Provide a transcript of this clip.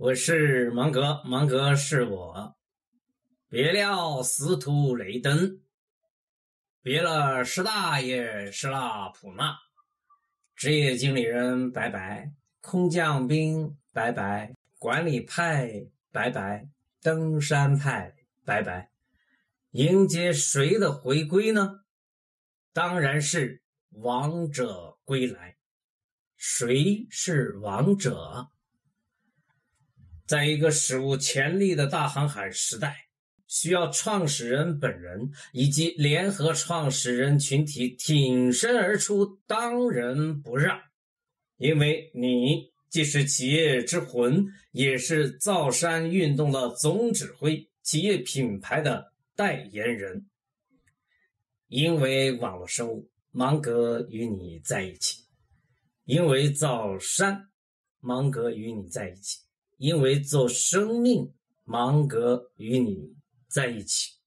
我是芒格，芒格是我。别了司徒雷登，别了施大爷，施拉普纳，职业经理人拜拜，空降兵拜拜，管理派拜拜，登山派拜拜。迎接谁的回归呢？当然是王者归来。谁是王者？在一个史无前例的大航海时代，需要创始人本人以及联合创始人群体挺身而出，当仁不让。因为你既是企业之魂，也是造山运动的总指挥，企业品牌的代言人。因为网络生物，芒格与你在一起；因为造山，芒格与你在一起。因为做生命，芒格与你在一起。